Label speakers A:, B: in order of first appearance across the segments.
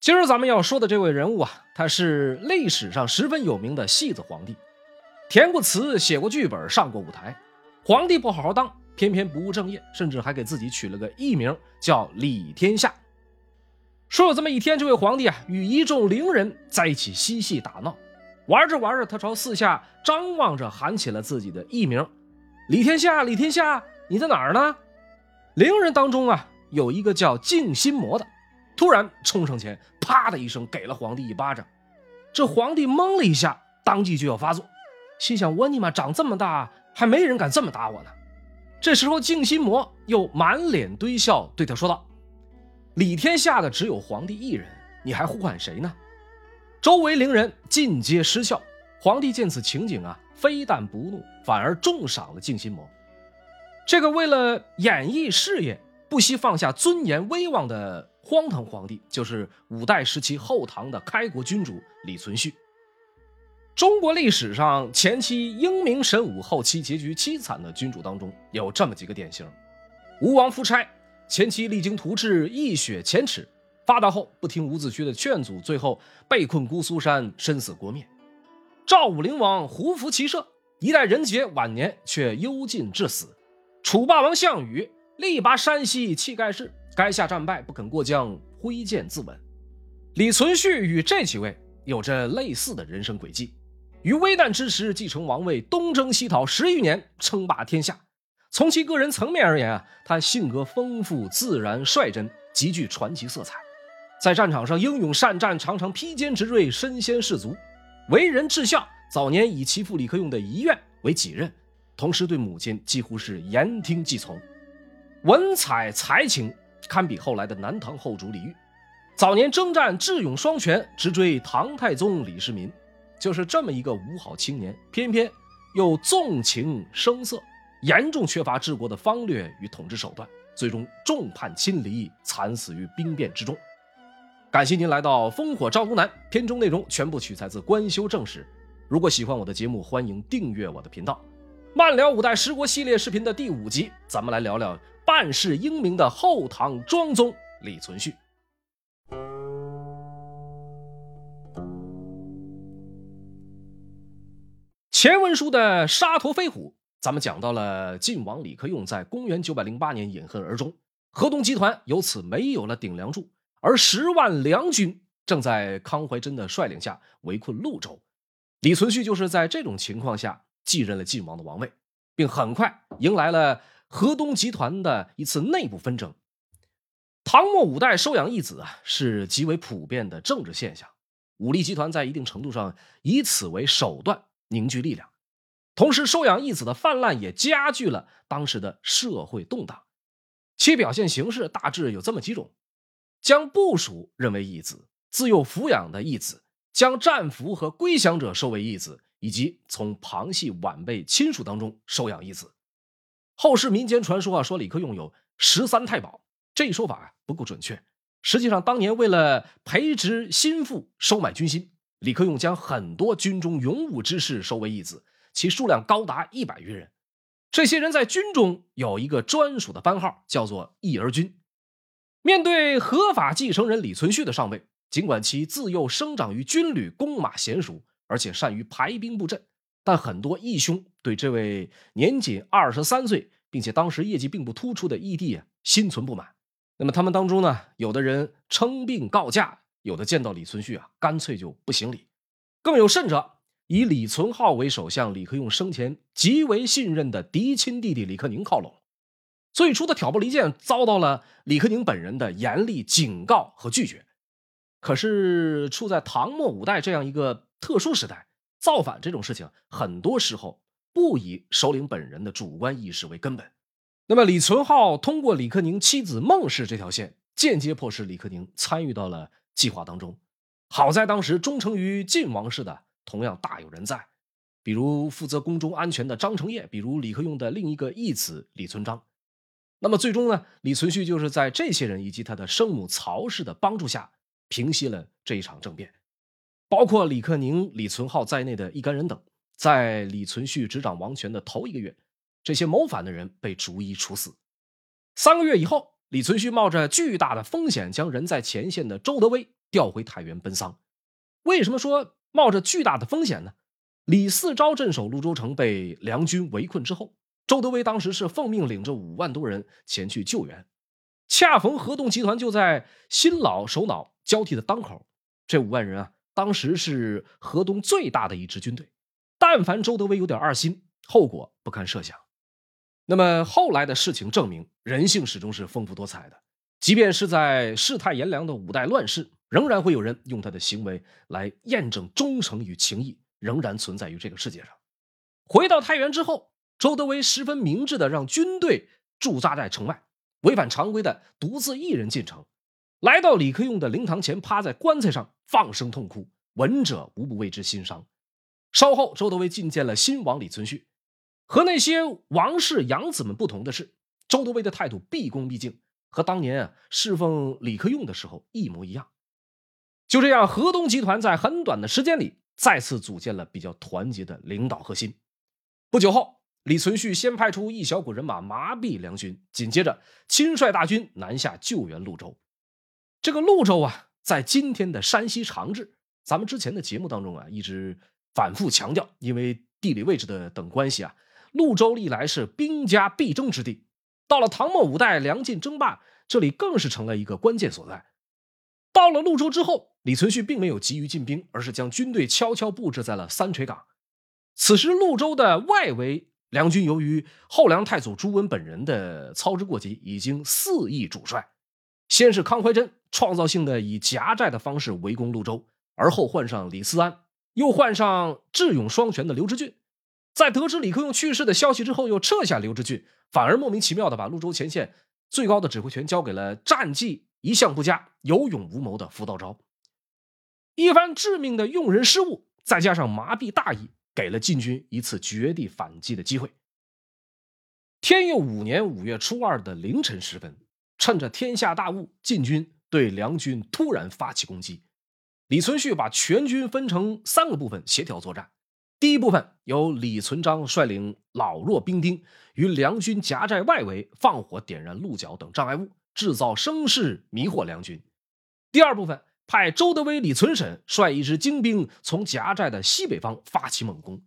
A: 今儿咱们要说的这位人物啊，他是历史上十分有名的戏子皇帝，填过词，写过剧本，上过舞台。皇帝不好好当，偏偏不务正业，甚至还给自己取了个艺名叫李天下。说有这么一天，这位皇帝啊，与一众伶人在一起嬉戏打闹，玩着玩着，他朝四下张望着，喊起了自己的艺名：“李天下，李天下，你在哪儿呢？”伶人当中啊，有一个叫静心魔的，突然冲上前，啪的一声给了皇帝一巴掌。这皇帝懵了一下，当即就要发作，心想：我尼玛长这么大，还没人敢这么打我呢。这时候，静心魔又满脸堆笑，对他说道。李天下的只有皇帝一人，你还呼唤谁呢？周围伶人尽皆失笑。皇帝见此情景啊，非但不怒，反而重赏了静心魔。这个为了演艺事业不惜放下尊严威望的荒唐皇帝，就是五代时期后唐的开国君主李存勖。中国历史上前期英明神武、后期结局凄惨的君主当中，有这么几个典型：吴王夫差。前期励精图治，一雪前耻；发达后不听伍子胥的劝阻，最后被困姑苏山，身死国灭。赵武灵王胡服骑射，一代人杰，晚年却幽禁致死。楚霸王项羽力拔山兮气盖世，垓下战败，不肯过江，挥剑自刎。李存勖与这几位有着类似的人生轨迹，于危难之时继承王位，东征西讨十余年，称霸天下。从其个人层面而言啊，他性格丰富、自然、率真，极具传奇色彩。在战场上英勇善战，常常披坚执锐，身先士卒。为人至孝，早年以其父李克用的遗愿为己任，同时对母亲几乎是言听计从。文采才情堪比后来的南唐后主李煜。早年征战智勇双全，直追唐太宗李世民。就是这么一个五好青年，偏偏又纵情声色。严重缺乏治国的方略与统治手段，最终众叛亲离，惨死于兵变之中。感谢您来到《烽火赵都南》，片中内容全部取材自《官修正史》。如果喜欢我的节目，欢迎订阅我的频道。慢聊五代十国系列视频的第五集，咱们来聊聊办事英明的后唐庄宗李存勖。前文书的沙陀飞虎。咱们讲到了晋王李克用在公元九百零八年饮恨而终，河东集团由此没有了顶梁柱，而十万梁军正在康怀真的率领下围困潞州。李存勖就是在这种情况下继任了晋王的王位，并很快迎来了河东集团的一次内部纷争。唐末五代收养义子啊，是极为普遍的政治现象，武力集团在一定程度上以此为手段凝聚力量。同时，收养义子的泛滥也加剧了当时的社会动荡。其表现形式大致有这么几种：将部属认为义子，自幼抚养的义子，将战俘和归降者收为义子，以及从旁系晚辈亲属当中收养义子。后世民间传说啊，说李克用有十三太保，这一说法啊不够准确。实际上，当年为了培植心腹、收买军心，李克用将很多军中勇武之士收为义子。其数量高达一百余人，这些人在军中有一个专属的番号，叫做义儿军。面对合法继承人李存勖的上位，尽管其自幼生长于军旅，弓马娴熟，而且善于排兵布阵，但很多义兄对这位年仅二十三岁，并且当时业绩并不突出的义弟啊，心存不满。那么他们当中呢，有的人称病告假，有的见到李存勖啊，干脆就不行礼，更有甚者。以李存浩为首，向李克用生前极为信任的嫡亲弟弟李克宁靠拢。最初的挑拨离间遭到了李克宁本人的严厉警告和拒绝。可是，处在唐末五代这样一个特殊时代，造反这种事情，很多时候不以首领本人的主观意识为根本。那么，李存浩通过李克宁妻子孟氏这条线，间接迫使李克宁参与到了计划当中。好在当时忠诚于晋王室的。同样大有人在，比如负责宫中安全的张承业，比如李克用的另一个义子李存璋。那么最终呢，李存勖就是在这些人以及他的生母曹氏的帮助下，平息了这一场政变。包括李克宁、李存浩在内的一干人等，在李存勖执掌王权的头一个月，这些谋反的人被逐一处死。三个月以后，李存勖冒着巨大的风险，将人在前线的周德威调回太原奔丧。为什么说冒着巨大的风险呢？李嗣昭镇守潞州城，被梁军围困之后，周德威当时是奉命领着五万多人前去救援。恰逢河东集团就在新老首脑交替的当口，这五万人啊，当时是河东最大的一支军队。但凡周德威有点二心，后果不堪设想。那么后来的事情证明，人性始终是丰富多彩的。即便是在世态炎凉的五代乱世，仍然会有人用他的行为来验证忠诚与情义仍然存在于这个世界上。回到太原之后，周德威十分明智的让军队驻扎在城外，违反常规的独自一人进城，来到李克用的灵堂前，趴在棺材上放声痛哭，闻者无不为之心伤。稍后，周德威觐见了新王李存勖，和那些王室养子们不同的是，周德威的态度毕恭毕敬。和当年啊侍奉李克用的时候一模一样。就这样，河东集团在很短的时间里再次组建了比较团结的领导核心。不久后，李存勖先派出一小股人马麻痹梁军，紧接着亲率大军南下救援潞州。这个潞州啊，在今天的山西长治。咱们之前的节目当中啊，一直反复强调，因为地理位置的等关系啊，潞州历来是兵家必争之地。到了唐末五代，梁晋争霸，这里更是成了一个关键所在。到了潞州之后，李存勖并没有急于进兵，而是将军队悄悄布置在了三垂岗。此时，潞州的外围梁军由于后梁太祖朱温本人的操之过急，已经肆意主帅。先是康怀真创造性的以夹寨的方式围攻潞州，而后换上李思安，又换上智勇双全的刘知俊。在得知李克用去世的消息之后，又撤下刘知俊。反而莫名其妙的把潞州前线最高的指挥权交给了战绩一向不佳、有勇无谋的福道昭。一番致命的用人失误，再加上麻痹大意，给了晋军一次绝地反击的机会。天佑五年五月初二的凌晨时分，趁着天下大雾，晋军对梁军突然发起攻击。李存勖把全军分成三个部分协调作战。第一部分由李存璋率领老弱兵丁于梁军夹寨外围放火点燃鹿角等障碍物，制造声势迷惑梁军。第二部分派周德威、李存审率一支精兵从夹寨的西北方发起猛攻。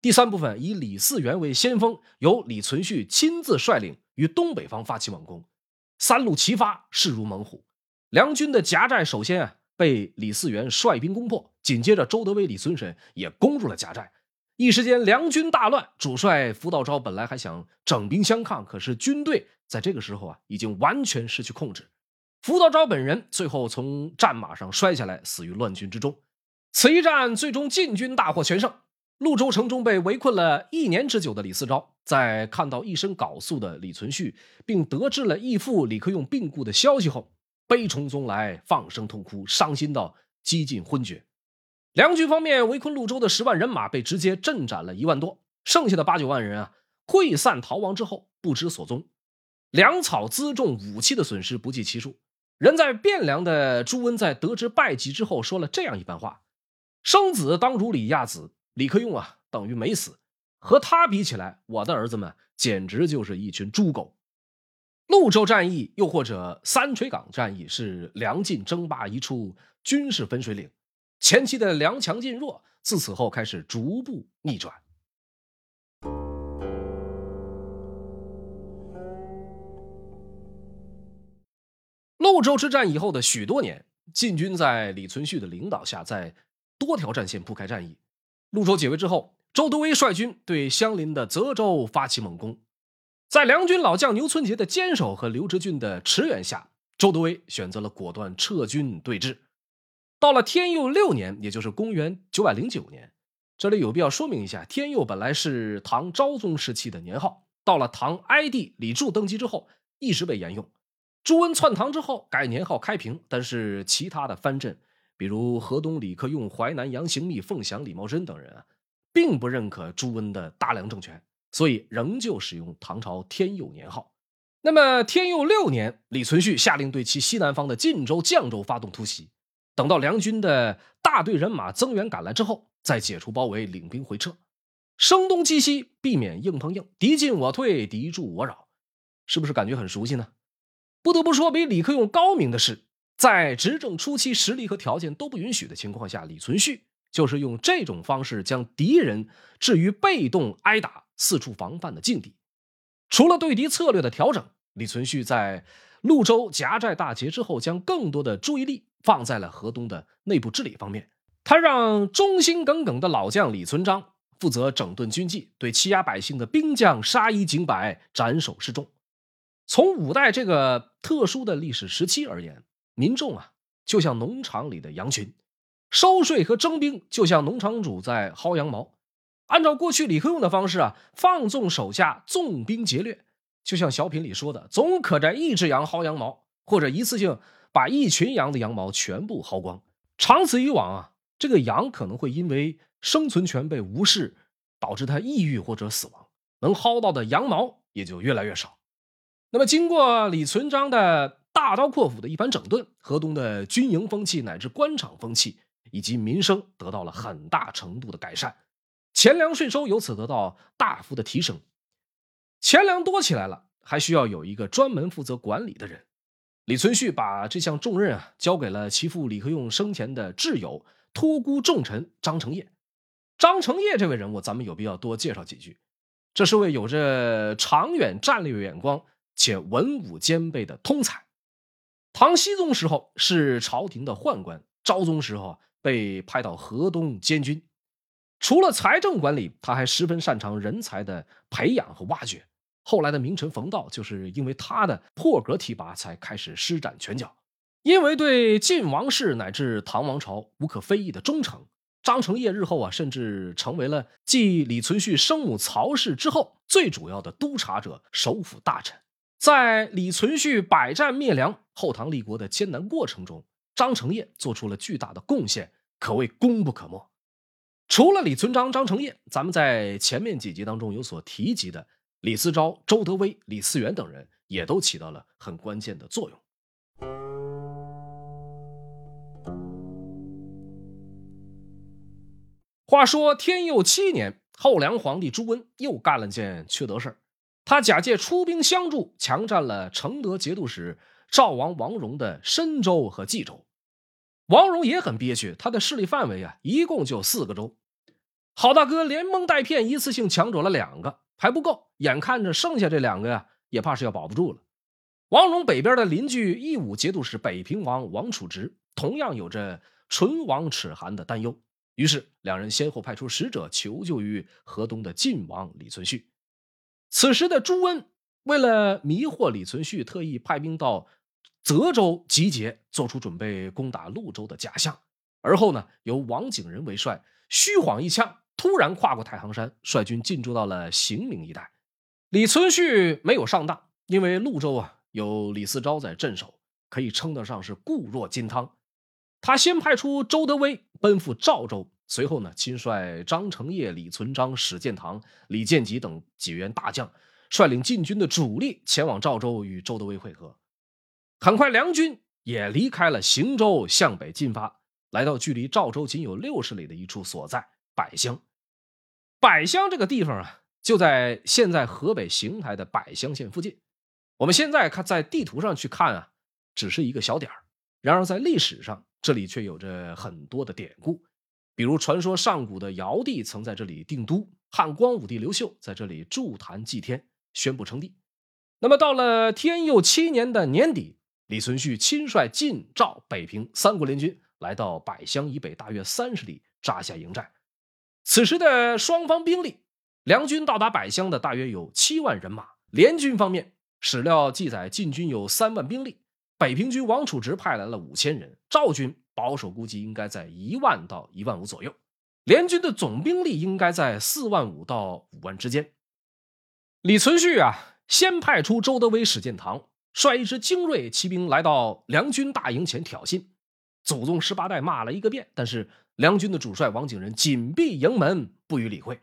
A: 第三部分以李嗣源为先锋，由李存勖亲自率领于东北方发起猛攻。三路齐发，势如猛虎。梁军的夹寨首先啊。被李嗣源率兵攻破，紧接着周德威、李存审也攻入了夹寨，一时间梁军大乱。主帅福道昭本来还想整兵相抗，可是军队在这个时候啊，已经完全失去控制。福道昭本人最后从战马上摔下来，死于乱军之中。此一战最终晋军大获全胜。潞州城中被围困了一年之久的李嗣昭，在看到一身缟素的李存勖，并得知了义父李克用病故的消息后。悲从中来，放声痛哭，伤心到几近昏厥。梁军方面围困潞州的十万人马被直接阵斩了一万多，剩下的八九万人啊，溃散逃亡之后不知所踪。粮草辎重武器的损失不计其数。人在汴梁的朱温在得知败绩之后说了这样一番话：“生子当如李亚子，李克用啊，等于没死。和他比起来，我的儿子们简直就是一群猪狗。”潞州战役，又或者三垂岗战役，是梁晋争霸一处军事分水岭。前期的梁强晋弱，自此后开始逐步逆转。潞州之战以后的许多年，晋军在李存勖的领导下，在多条战线铺开战役。潞州解围之后，周德威率军对相邻的泽州发起猛攻。在梁军老将牛存杰的坚守和刘知俊的驰援下，周德威选择了果断撤军对峙。到了天佑六年，也就是公元九百零九年，这里有必要说明一下：天佑本来是唐昭宗时期的年号，到了唐哀帝李柱登基之后，一直被沿用。朱温篡唐之后改年号开平，但是其他的藩镇，比如河东李克用、淮南杨行密、凤翔李茂贞等人啊，并不认可朱温的大梁政权。所以仍旧使用唐朝天佑年号。那么天佑六年，李存勖下令对其西南方的晋州、绛州发动突袭。等到梁军的大队人马增援赶来之后，再解除包围，领兵回撤，声东击西，避免硬碰硬，敌进我退，敌驻我扰，是不是感觉很熟悉呢？不得不说，比李克用高明的是，在执政初期实力和条件都不允许的情况下，李存勖就是用这种方式将敌人置于被动挨打、四处防范的境地。除了对敌策略的调整，李存勖在潞州夹寨大捷之后，将更多的注意力放在了河东的内部治理方面。他让忠心耿耿的老将李存璋负责整顿军纪，对欺压百姓的兵将杀一儆百，斩首示众。从五代这个特殊的历史时期而言，民众啊，就像农场里的羊群，收税和征兵就像农场主在薅羊毛。按照过去李克用的方式啊，放纵手下，纵兵劫掠，就像小品里说的，总可摘一只羊薅羊毛，或者一次性把一群羊的羊毛全部薅光。长此以往啊，这个羊可能会因为生存权被无视，导致它抑郁或者死亡，能薅到的羊毛也就越来越少。那么，经过李存璋的大刀阔斧的一番整顿，河东的军营风气乃至官场风气以及民生得到了很大程度的改善，钱粮税收由此得到大幅的提升。钱粮多起来了，还需要有一个专门负责管理的人。李存勖把这项重任啊交给了其父李克用生前的挚友、托孤重臣张承业。张承业这位人物，咱们有必要多介绍几句。这是位有着长远战略眼光。且文武兼备的通才，唐僖宗时候是朝廷的宦官，昭宗时候被派到河东监军。除了财政管理，他还十分擅长人才的培养和挖掘。后来的名臣冯道就是因为他的破格提拔才开始施展拳脚。因为对晋王室乃至唐王朝无可非议的忠诚，张承业日后啊，甚至成为了继李存勖生母曹氏之后最主要的督察者、首辅大臣。在李存勖百战灭梁、后唐立国的艰难过程中，张承业做出了巨大的贡献，可谓功不可没。除了李存璋、张承业，咱们在前面几集当中有所提及的李思昭、周德威、李嗣源等人，也都起到了很关键的作用。话说天佑七年，后梁皇帝朱温又干了件缺德事儿。他假借出兵相助，强占了承德节度使赵王王荣的深州和冀州。王荣也很憋屈，他的势力范围啊，一共就四个州。好大哥连蒙带骗，一次性抢走了两个，还不够，眼看着剩下这两个呀，也怕是要保不住了。王荣北边的邻居义武节度使北平王王处直，同样有着唇亡齿寒的担忧，于是两人先后派出使者求救于河东的晋王李存勖。此时的朱温为了迷惑李存勖，特意派兵到泽州集结，做出准备攻打潞州的假象。而后呢，由王景仁为帅，虚晃一枪，突然跨过太行山，率军进驻到了行明一带。李存勖没有上当，因为潞州啊有李嗣昭在镇守，可以称得上是固若金汤。他先派出周德威奔赴赵州。随后呢，亲率张承业、李存璋、史建堂、李建吉等几员大将，率领禁军的主力前往赵州与周德威会合。很快，梁军也离开了邢州，向北进发，来到距离赵州仅有六十里的一处所在百乡。百乡这个地方啊，就在现在河北邢台的百乡县附近。我们现在看在地图上去看啊，只是一个小点儿，然而在历史上，这里却有着很多的典故。比如，传说上古的尧帝曾在这里定都，汉光武帝刘秀在这里筑坛祭天，宣布称帝。那么，到了天佑七年的年底，李存勖亲率晋、赵、北平三国联军来到百乡以北大约三十里扎下营寨。此时的双方兵力，梁军到达百乡的大约有七万人马。联军方面，史料记载晋军有三万兵力，北平军王处直派来了五千人，赵军。保守估计应该在一万到一万五左右，联军的总兵力应该在四万五到五万之间。李存勖啊，先派出周德威、史建堂，率一支精锐骑兵来到梁军大营前挑衅，祖宗十八代骂了一个遍，但是梁军的主帅王景仁紧闭营门，不予理会。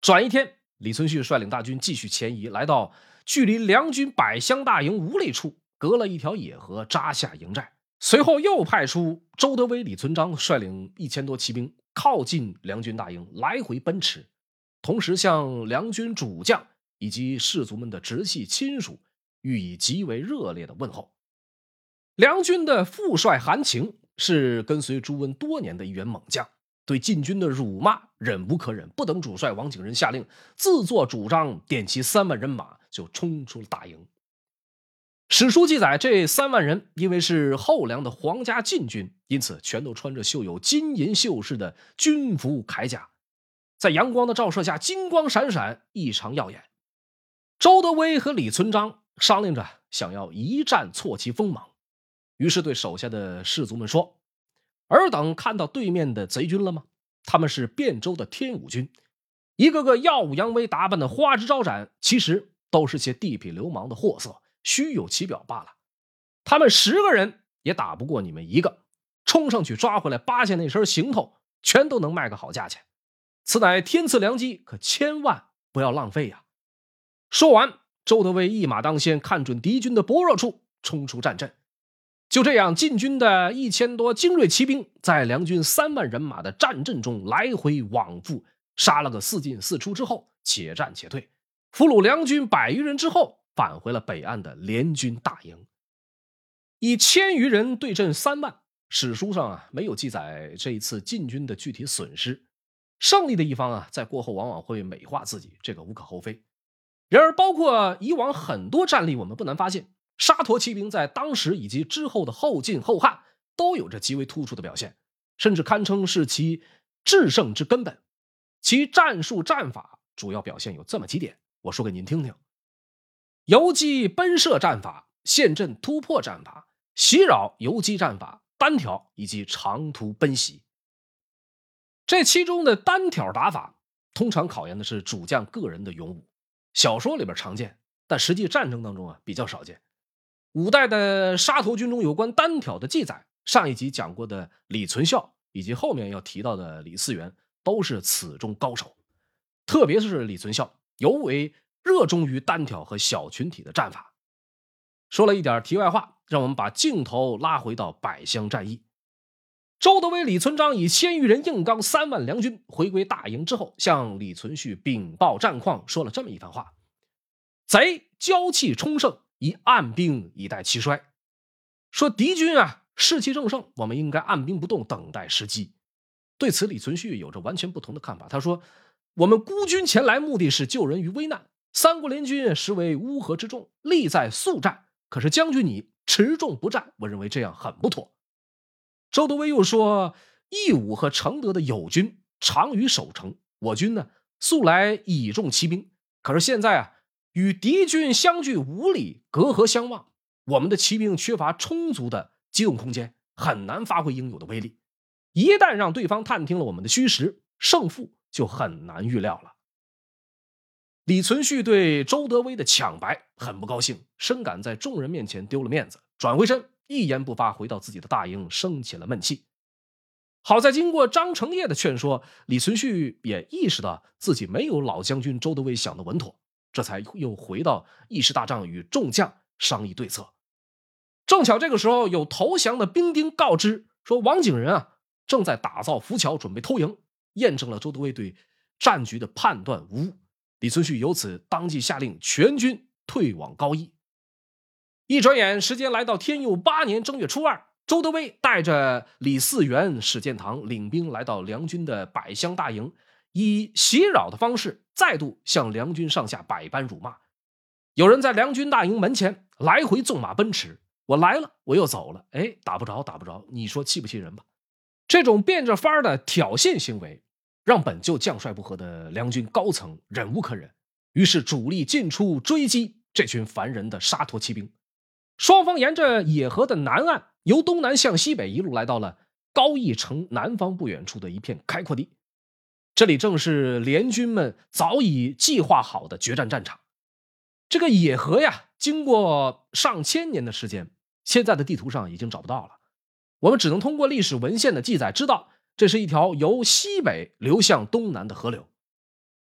A: 转一天，李存勖率领大军继续前移，来到距离梁军百乡大营五里处，隔了一条野河，扎下营寨。随后又派出周德威、李存璋率领一千多骑兵靠近梁军大营，来回奔驰，同时向梁军主将以及士卒们的直系亲属予以极为热烈的问候。梁军的副帅韩情是跟随朱温多年的一员猛将，对禁军的辱骂忍无可忍，不等主帅王景仁下令，自作主张点齐三万人马就冲出了大营。史书记载，这三万人因为是后梁的皇家禁军，因此全都穿着绣有金银绣饰的军服铠甲，在阳光的照射下金光闪闪，异常耀眼。周德威和李存璋商量着想要一战挫其锋芒，于是对手下的士卒们说：“尔等看到对面的贼军了吗？他们是汴州的天武军，一个个耀武扬威，打扮的花枝招展，其实都是些地痞流氓的货色，虚有其表罢了。他们十个人也打不过你们一个，冲上去抓回来八下那身行头，全都能卖个好价钱。此乃天赐良机，可千万不要浪费呀！”说完，周德威一马当先，看准敌军的薄弱处，冲出战阵。就这样，晋军的一千多精锐骑兵在梁军三万人马的战阵中来回往复，杀了个四进四出之后，且战且退，俘虏梁军百余人之后，返回了北岸的联军大营。以千余人对阵三万，史书上啊没有记载这一次晋军的具体损失。胜利的一方啊，在过后往往会美化自己，这个无可厚非。然而，包括以往很多战例，我们不难发现，沙陀骑兵在当时以及之后的后晋、后汉都有着极为突出的表现，甚至堪称是其制胜之根本。其战术战法主要表现有这么几点，我说给您听听：游击奔射战法、陷阵突破战法、袭扰游击战法、单挑以及长途奔袭。这其中的单挑打法，通常考验的是主将个人的勇武。小说里边常见，但实际战争当中啊比较少见。五代的沙陀军中有关单挑的记载，上一集讲过的李存孝以及后面要提到的李嗣源都是此中高手。特别是李存孝尤为热衷于单挑和小群体的战法。说了一点题外话，让我们把镜头拉回到百乡战役。周德威、李存璋以千余人硬刚三万梁军，回归大营之后，向李存勖禀报战况，说了这么一番话：“贼骄气冲盛，以按兵以待其衰。说敌军啊士气正盛，我们应该按兵不动，等待时机。”对此，李存勖有着完全不同的看法。他说：“我们孤军前来，目的是救人于危难。三国联军实为乌合之众，力在速战。可是将军你持重不战，我认为这样很不妥。”周德威又说：“义武和承德的友军长于守城，我军呢素来倚重骑兵，可是现在啊，与敌军相距五里，隔河相望，我们的骑兵缺乏充足的机动空间，很难发挥应有的威力。一旦让对方探听了我们的虚实，胜负就很难预料了。”李存勖对周德威的抢白很不高兴，深感在众人面前丢了面子，转回身。一言不发，回到自己的大营，生起了闷气。好在经过张承业的劝说，李存勖也意识到自己没有老将军周德威想的稳妥，这才又回到议事大帐，与众将商议对策。正巧这个时候，有投降的兵丁告知说，王景仁啊正在打造浮桥，准备偷营，验证了周德威对战局的判断无误。李存勖由此当即下令全军退往高邑。一转眼，时间来到天佑八年正月初二，周德威带着李嗣源、史建堂领兵来到梁军的百乡大营，以袭扰的方式再度向梁军上下百般辱骂。有人在梁军大营门前来回纵马奔驰，我来了，我又走了，哎，打不着，打不着，你说气不气人吧？这种变着法儿的挑衅行为，让本就将帅不和的梁军高层忍无可忍，于是主力进出追击这群烦人的沙陀骑兵。双方沿着野河的南岸，由东南向西北一路来到了高邑城南方不远处的一片开阔地。这里正是联军们早已计划好的决战战场。这个野河呀，经过上千年的时间，现在的地图上已经找不到了。我们只能通过历史文献的记载知道，这是一条由西北流向东南的河流。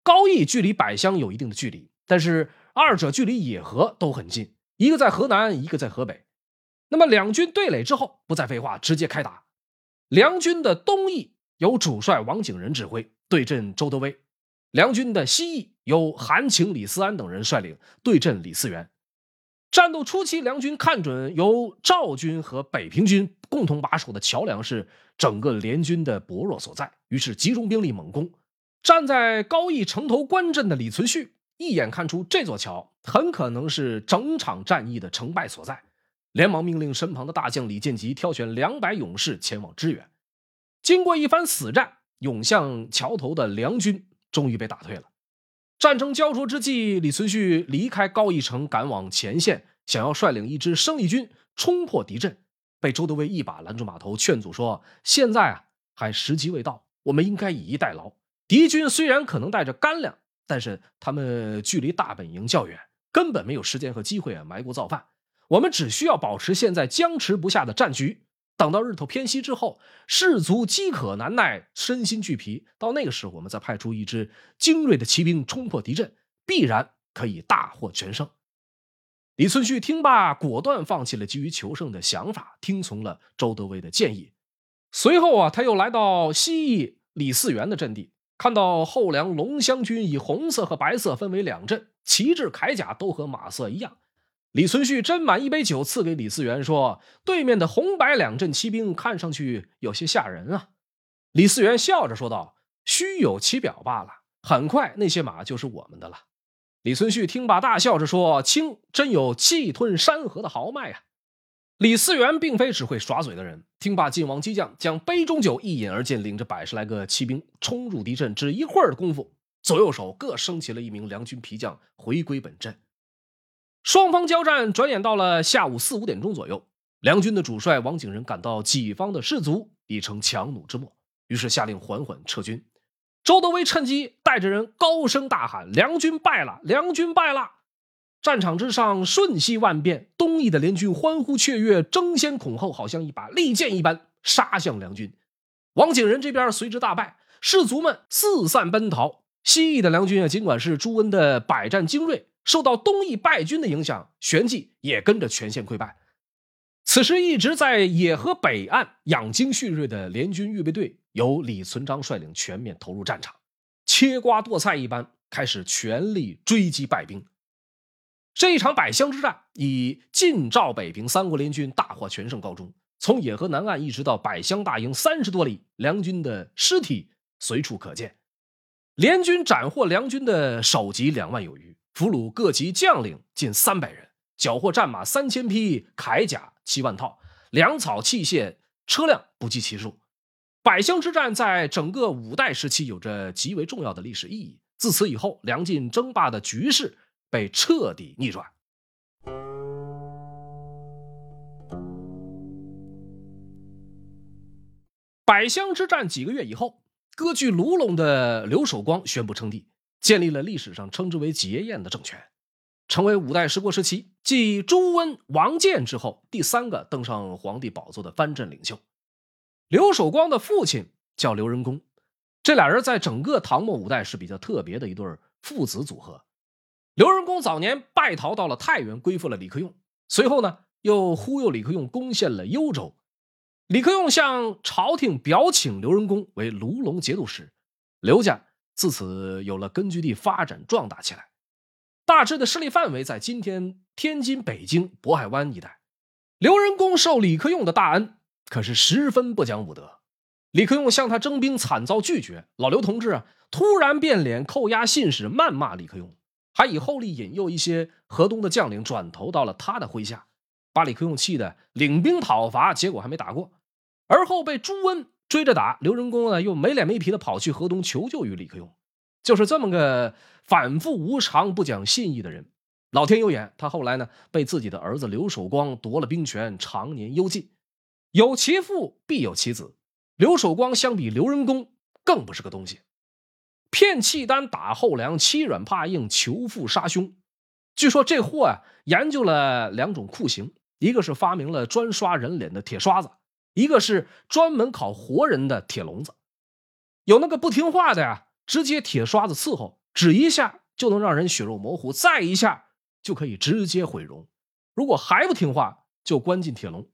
A: 高邑距离百乡有一定的距离，但是二者距离野河都很近。一个在河南，一个在河北。那么两军对垒之后，不再废话，直接开打。梁军的东翼由主帅王景仁指挥，对阵周德威；梁军的西翼由韩情、李思安等人率领，对阵李嗣源。战斗初期，梁军看准由赵军和北平军共同把守的桥梁是整个联军的薄弱所在，于是集中兵力猛攻。站在高邑城头观阵的李存勖一眼看出这座桥很可能是整场战役的成败所在，连忙命令身旁的大将李建吉挑选两百勇士前往支援。经过一番死战，涌向桥头的梁军终于被打退了。战争焦灼之际，李存勖离开高邑城，赶往前线，想要率领一支生力军冲破敌阵，被周德威一把拦住码头，劝阻说：“现在啊，还时机未到，我们应该以逸待劳。敌军虽然可能带着干粮，但是他们距离大本营较远，根本没有时间和机会啊埋锅造饭。我们只需要保持现在僵持不下的战局。”等到日头偏西之后，士卒饥渴难耐，身心俱疲。到那个时候，我们再派出一支精锐的骑兵冲破敌阵，必然可以大获全胜。李存勖听罢，果断放弃了急于求胜的想法，听从了周德威的建议。随后啊，他又来到西翼李嗣源的阵地，看到后梁龙骧军以红色和白色分为两阵，旗帜铠甲都和马色一样。李存勖斟满一杯酒，赐给李嗣源，说：“对面的红白两阵骑兵看上去有些吓人啊。”李嗣源笑着说道：“虚有其表罢了。很快，那些马就是我们的了。”李存勖听罢，大笑着说：“卿真有气吞山河的豪迈啊！”李嗣源并非只会耍嘴的人。听罢，晋王激将将杯中酒一饮而尽，领着百十来个骑兵冲入敌阵。只一会儿的功夫，左右手各升起了一名梁军皮将，回归本阵。双方交战，转眼到了下午四五点钟左右。梁军的主帅王景仁感到己方的士卒已成强弩之末，于是下令缓缓撤军。周德威趁机带着人高声大喊：“梁军败了！梁军败了！”战场之上瞬息万变，东翼的联军欢呼雀跃，争先恐后，好像一把利剑一般杀向梁军。王景仁这边随之大败，士卒们四散奔逃。西翼的梁军啊，尽管是朱温的百战精锐。受到东翼败军的影响，旋即也跟着全线溃败。此时，一直在野河北岸养精蓄锐的联军预备队，由李存璋率领，全面投入战场，切瓜剁菜一般开始全力追击败兵。这一场百乡之战以晋、赵、北平三国联军大获全胜告终。从野河南岸一直到百乡大营三十多里，梁军的尸体随处可见。联军斩获梁军的首级两万有余。俘虏各级将领近三百人，缴获战马三千匹，铠甲七万套，粮草器械车辆不计其数。百乡之战在整个五代时期有着极为重要的历史意义。自此以后，梁晋争霸的局势被彻底逆转。百乡之战几个月以后，割据卢龙的刘守光宣布称帝。建立了历史上称之为结燕的政权，成为五代十国时期继朱温、王建之后第三个登上皇帝宝座的藩镇领袖。刘守光的父亲叫刘仁恭，这俩人在整个唐末五代是比较特别的一对父子组合。刘仁恭早年败逃到了太原，归附了李克用，随后呢又忽悠李克用攻陷了幽州。李克用向朝廷表请刘仁恭为卢龙节度使，刘家。自此有了根据地，发展壮大起来。大致的势力范围在今天天津、北京、渤海湾一带。刘仁恭受李克用的大恩，可是十分不讲武德。李克用向他征兵，惨遭拒绝。老刘同志啊，突然变脸，扣押信使，谩骂李克用，还以厚利引诱一些河东的将领转投到了他的麾下，把李克用气得领兵讨伐，结果还没打过，而后被朱温。追着打，刘仁恭呢又没脸没皮的跑去河东求救于李克用，就是这么个反复无常、不讲信义的人。老天有眼，他后来呢被自己的儿子刘守光夺了兵权，常年幽禁。有其父必有其子，刘守光相比刘仁恭更不是个东西，骗契丹打后梁，欺软怕硬，求富杀兄。据说这货啊研究了两种酷刑，一个是发明了专刷人脸的铁刷子。一个是专门烤活人的铁笼子，有那个不听话的呀，直接铁刷子伺候，指一下就能让人血肉模糊，再一下就可以直接毁容。如果还不听话，就关进铁笼，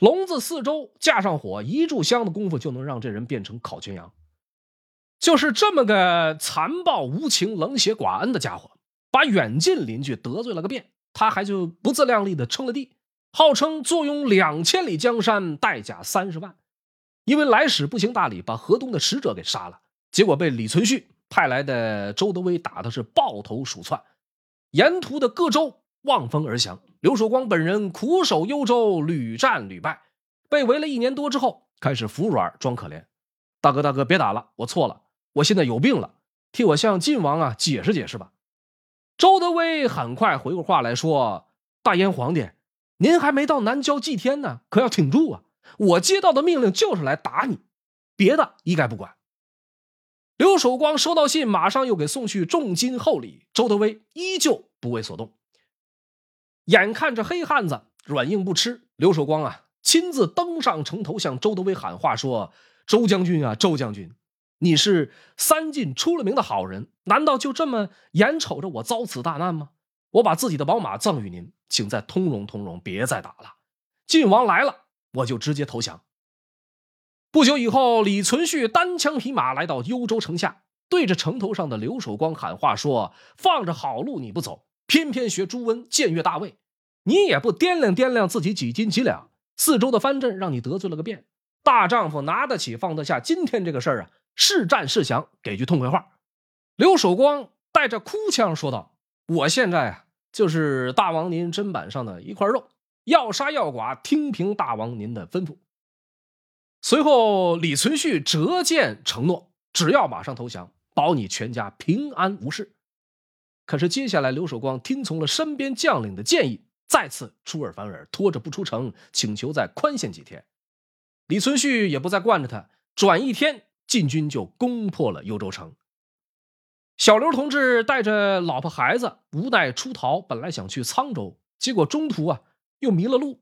A: 笼子四周架上火，一炷香的功夫就能让这人变成烤全羊。就是这么个残暴无情、冷血寡恩的家伙，把远近邻居得罪了个遍，他还就不自量力的称了帝，号称坐拥两千里江山，代价三十万。因为来使不行大礼，把河东的使者给杀了，结果被李存勖派来的周德威打的是抱头鼠窜，沿途的各州望风而降。刘守光本人苦守幽州，屡战屡败，被围了一年多之后，开始服软装可怜。大哥，大哥，别打了，我错了，我现在有病了，替我向晋王啊解释解释吧。周德威很快回过话来说：“大燕皇帝，您还没到南郊祭天呢，可要挺住啊！我接到的命令就是来打你，别的一概不管。”刘守光收到信，马上又给送去重金厚礼。周德威依旧不为所动。眼看着黑汉子软硬不吃，刘守光啊亲自登上城头，向周德威喊话说：“周将军啊，周将军。”你是三晋出了名的好人，难道就这么眼瞅着我遭此大难吗？我把自己的宝马赠与您，请再通融通融，别再打了。晋王来了，我就直接投降。不久以后，李存勖单枪匹马来到幽州城下，对着城头上的刘守光喊话说：“放着好路你不走，偏偏学朱温僭越大位，你也不掂量掂量自己几斤几两。四周的藩镇让你得罪了个遍，大丈夫拿得起放得下今天这个事儿啊。”是战是降，给句痛快话。刘守光带着哭腔说道：“我现在啊，就是大王您砧板上的一块肉，要杀要剐，听凭大王您的吩咐。”随后，李存勖折剑承诺，只要马上投降，保你全家平安无事。可是，接下来刘守光听从了身边将领的建议，再次出尔反尔，拖着不出城，请求再宽限几天。李存勖也不再惯着他，转一天。晋军就攻破了幽州城。小刘同志带着老婆孩子无奈出逃，本来想去沧州，结果中途啊又迷了路，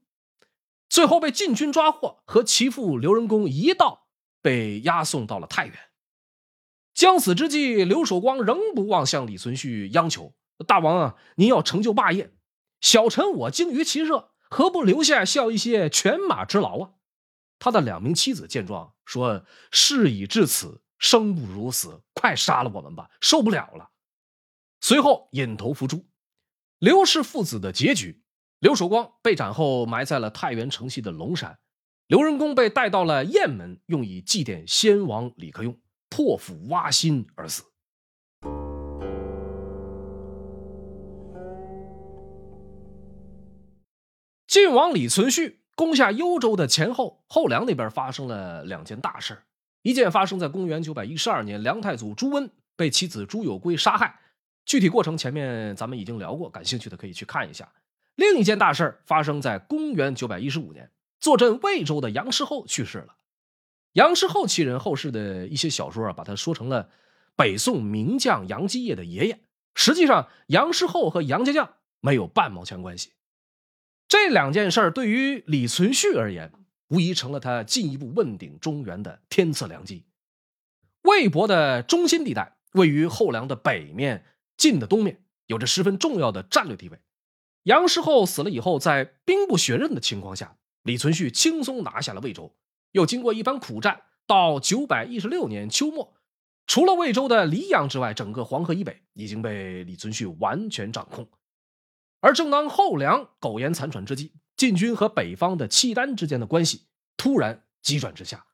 A: 最后被晋军抓获，和其父刘仁恭一道被押送到了太原。将死之际，刘守光仍不忘向李存勖央求：“大王啊，您要成就霸业，小臣我精于其热，何不留下效一些犬马之劳啊？”他的两名妻子见状说：“事已至此，生不如死，快杀了我们吧，受不了了。”随后引头伏诛。刘氏父子的结局：刘守光被斩后埋在了太原城西的龙山，刘仁恭被带到了雁门，用以祭奠先王李克用，破腹挖心而死。晋王李存勖。攻下幽州的前后，后梁那边发生了两件大事一件发生在公元九百一十二年，梁太祖朱温被妻子朱有圭杀害，具体过程前面咱们已经聊过，感兴趣的可以去看一下。另一件大事发生在公元九百一十五年，坐镇魏州的杨师厚去世了。杨师厚其人，后世的一些小说啊，把他说成了北宋名将杨基业的爷爷。实际上，杨师厚和杨家将没有半毛钱关系。这两件事儿对于李存勖而言，无疑成了他进一步问鼎中原的天赐良机。魏国的中心地带位于后梁的北面，晋的东面，有着十分重要的战略地位。杨师厚死了以后，在兵不血刃的情况下，李存勖轻松拿下了魏州。又经过一番苦战，到九百一十六年秋末，除了魏州的黎阳之外，整个黄河以北已经被李存勖完全掌控。而正当后梁苟延残喘之际，晋军和北方的契丹之间的关系突然急转直下。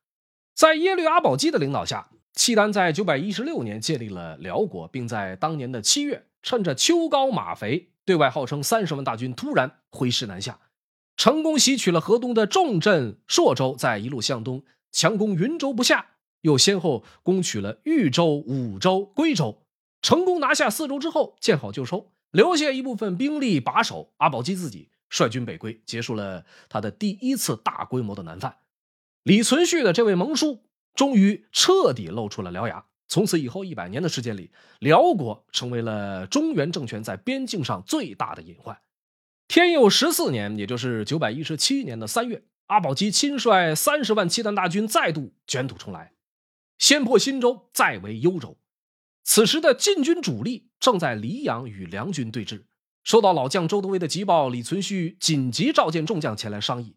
A: 在耶律阿保机的领导下，契丹在九百一十六年建立了辽国，并在当年的七月，趁着秋高马肥，对外号称三十万大军突然挥师南下，成功袭取了河东的重镇朔州，再一路向东强攻云州不下，又先后攻取了豫州、武州、归州，成功拿下四州之后，见好就收。留下一部分兵力把守，阿保机自己率军北归，结束了他的第一次大规模的南犯。李存勖的这位盟叔终于彻底露出了獠牙。从此以后一百年的时间里，辽国成为了中原政权在边境上最大的隐患。天佑十四年，也就是九百一十七年的三月，阿保机亲率三十万契丹大军再度卷土重来，先破新州，再围幽州。此时的晋军主力正在黎阳与梁军对峙。收到老将周德威的急报，李存勖紧急召见众将前来商议。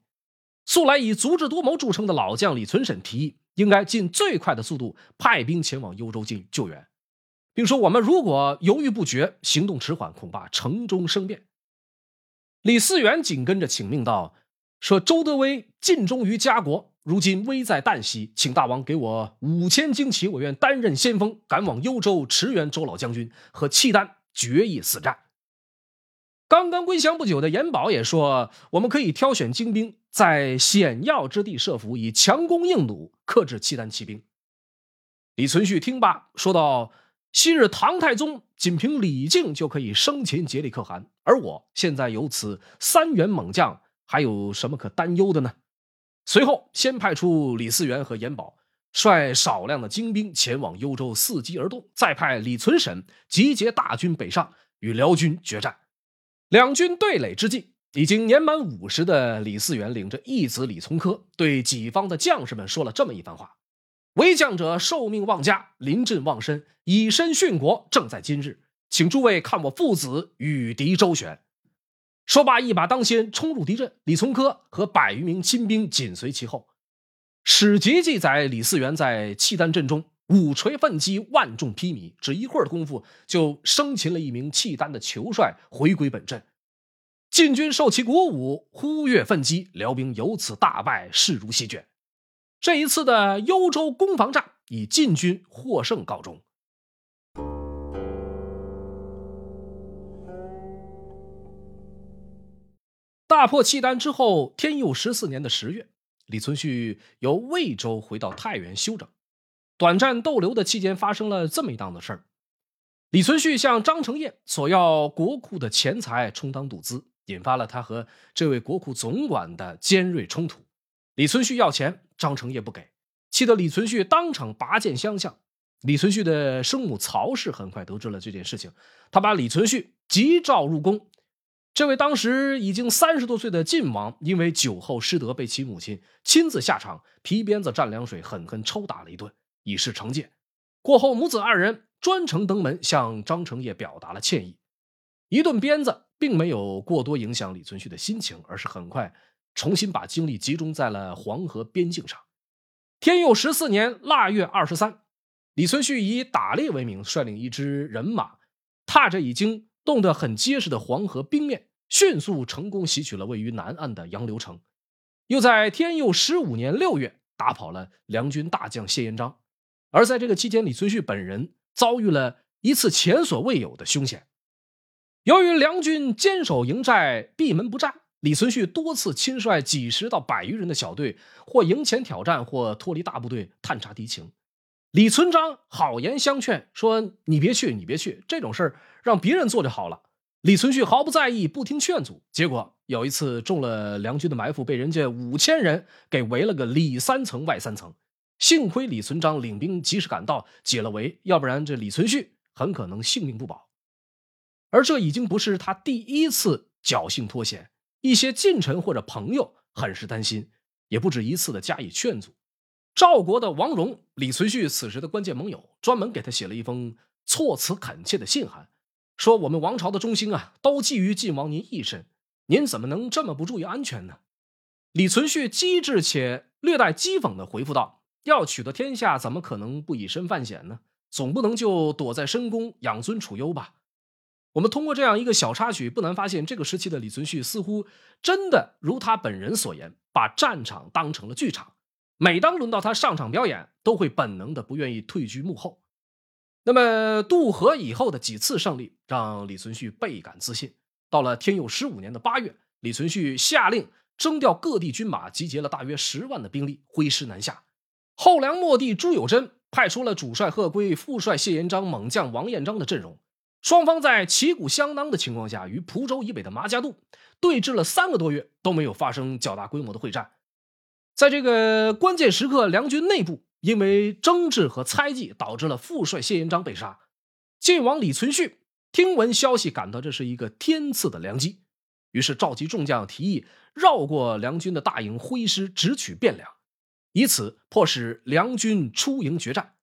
A: 素来以足智多谋著称的老将李存审提议，应该尽最快的速度派兵前往幽州进救援，并说：“我们如果犹豫不决，行动迟缓，恐怕城中生变。”李嗣源紧跟着请命道：“说周德威尽忠于家国，如今危在旦夕，请大王给我五千精骑，我愿担任先锋，赶往幽州驰援周老将军，和契丹决一死战。”刚刚归降不久的严宝也说：“我们可以挑选精兵，在险要之地设伏，以强攻硬弩，克制契丹骑兵。”李存勖听罢，说道：“昔日唐太宗仅凭李靖就可以生擒竭力可汗，而我现在有此三员猛将，还有什么可担忧的呢？”随后，先派出李嗣源和严宝率少量的精兵前往幽州伺机而动，再派李存审集结大军北上，与辽军决战。两军对垒之际，已经年满五十的李嗣源领着义子李从珂，对己方的将士们说了这么一番话：“为将者受命忘家，临阵忘身，以身殉国，正在今日，请诸位看我父子与敌周旋。”说罢，一把当先冲入敌阵，李从珂和百余名亲兵紧随其后。史籍记载，李嗣源在契丹阵中五锤奋击，万众披靡，只一会儿的功夫就生擒了一名契丹的酋帅，回归本阵。晋军受其鼓舞，忽跃奋击，辽兵由此大败，势如席卷。这一次的幽州攻防战以晋军获胜告终。大破契丹之后，天佑十四年的十月，李存勖由魏州回到太原休整。短暂逗留的期间，发生了这么一档子事儿：李存勖向张承业索要国库的钱财充当赌资，引发了他和这位国库总管的尖锐冲突。李存勖要钱，张承业不给，气得李存勖当场拔剑相向。李存勖的生母曹氏很快得知了这件事情，他把李存勖急召入宫。这位当时已经三十多岁的晋王，因为酒后失德，被其母亲亲自下场，皮鞭子蘸凉水，狠狠抽打了一顿。以示惩戒。过后，母子二人专程登门向张承业表达了歉意。一顿鞭子并没有过多影响李存勖的心情，而是很快重新把精力集中在了黄河边境上。天佑十四年腊月二十三，李存勖以打猎为名，率领一支人马，踏着已经冻得很结实的黄河冰面，迅速成功袭取了位于南岸的杨柳城。又在天佑十五年六月，打跑了梁军大将谢延章。而在这个期间，李存勖本人遭遇了一次前所未有的凶险。由于梁军坚守营寨，闭门不战，李存勖多次亲率几十到百余人的小队，或营前挑战，或脱离大部队探查敌情。李存璋好言相劝，说：“你别去，你别去，这种事儿让别人做就好了。”李存勖毫不在意，不听劝阻。结果有一次中了梁军的埋伏，被人家五千人给围了个里三层外三层。幸亏李存璋领兵及时赶到，解了围，要不然这李存勖很可能性命不保。而这已经不是他第一次侥幸脱险，一些近臣或者朋友很是担心，也不止一次的加以劝阻。赵国的王戎，李存勖此时的关键盟友，专门给他写了一封措辞恳切的信函，说：“我们王朝的中兴啊，都寄于晋王您一身，您怎么能这么不注意安全呢？”李存勖机智且略带讥讽的回复道。要取得天下，怎么可能不以身犯险呢？总不能就躲在深宫养尊处优吧？我们通过这样一个小插曲，不难发现，这个时期的李存勖似乎真的如他本人所言，把战场当成了剧场。每当轮到他上场表演，都会本能的不愿意退居幕后。那么渡河以后的几次胜利，让李存勖倍感自信。到了天佑十五年的八月，李存勖下令征调各地军马，集结了大约十万的兵力，挥师南下。后梁末帝朱友贞派出了主帅贺圭、副帅谢延章、猛将王彦章的阵容，双方在旗鼓相当的情况下，与蒲州以北的麻家渡对峙了三个多月，都没有发生较大规模的会战。在这个关键时刻，梁军内部因为争执和猜忌，导致了副帅谢延章被杀。晋王李存勖听闻消息，感到这是一个天赐的良机，于是召集众将，提议绕过梁军的大营，挥师直取汴梁。以此迫使梁军出营决战，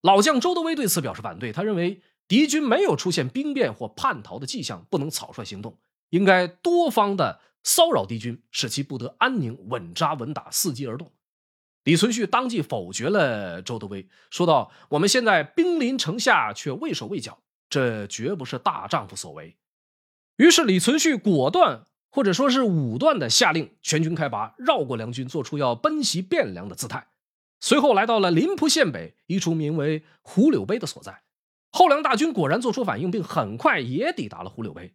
A: 老将周德威对此表示反对。他认为敌军没有出现兵变或叛逃的迹象，不能草率行动，应该多方的骚扰敌军，使其不得安宁，稳扎稳打，伺机而动。李存勖当即否决了周德威，说道：“我们现在兵临城下，却畏手畏脚，这绝不是大丈夫所为。”于是李存勖果断或者说是武断的下令全军开拔，绕过梁军，做出要奔袭汴梁的姿态。随后来到了临浦县北一处名为胡柳碑的所在。后梁大军果然做出反应，并很快也抵达了胡柳碑。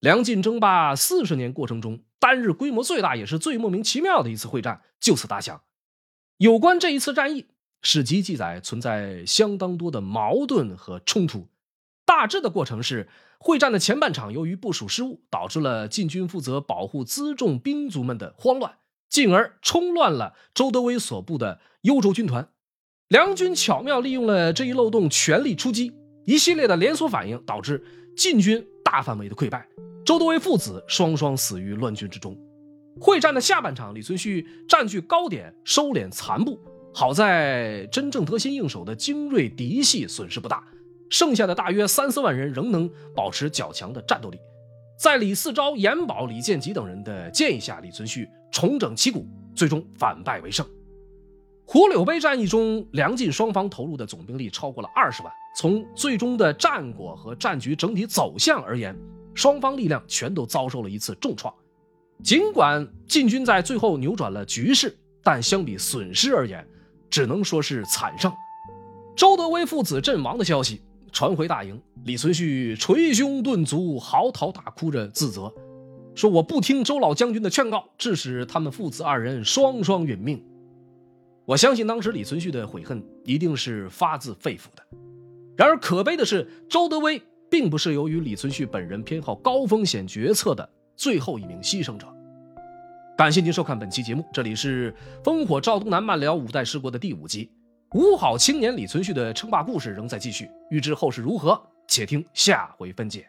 A: 梁晋争霸四十年过程中，单日规模最大也是最莫名其妙的一次会战就此打响。有关这一次战役，史籍记载存在相当多的矛盾和冲突。大致的过程是。会战的前半场，由于部署失误，导致了晋军负责保护辎重兵卒们的慌乱，进而冲乱了周德威所部的幽州军团。梁军巧妙利用了这一漏洞，全力出击。一系列的连锁反应导致晋军大范围的溃败，周都尉父子双双死于乱军之中。会战的下半场，李存勖占据高点，收敛残部，好在真正得心应手的精锐嫡系损失不大。剩下的大约三四万人仍能保持较强的战斗力，在李嗣昭、严保、李建吉等人的建议下，李存勖重整旗鼓，最终反败为胜。胡柳碑战役中，梁晋双方投入的总兵力超过了二十万。从最终的战果和战局整体走向而言，双方力量全都遭受了一次重创。尽管晋军在最后扭转了局势，但相比损失而言，只能说是惨胜。周德威父子阵亡的消息。传回大营，李存勖捶胸顿足，嚎啕大哭着自责，说：“我不听周老将军的劝告，致使他们父子二人双双殒命。”我相信当时李存勖的悔恨一定是发自肺腑的。然而可悲的是，周德威并不是由于李存勖本人偏好高风险决策的最后一名牺牲者。感谢您收看本期节目，这里是《烽火赵东南漫聊五代十国》的第五集。五好青年李存勖的称霸故事仍在继续，欲知后事如何，且听下回分解。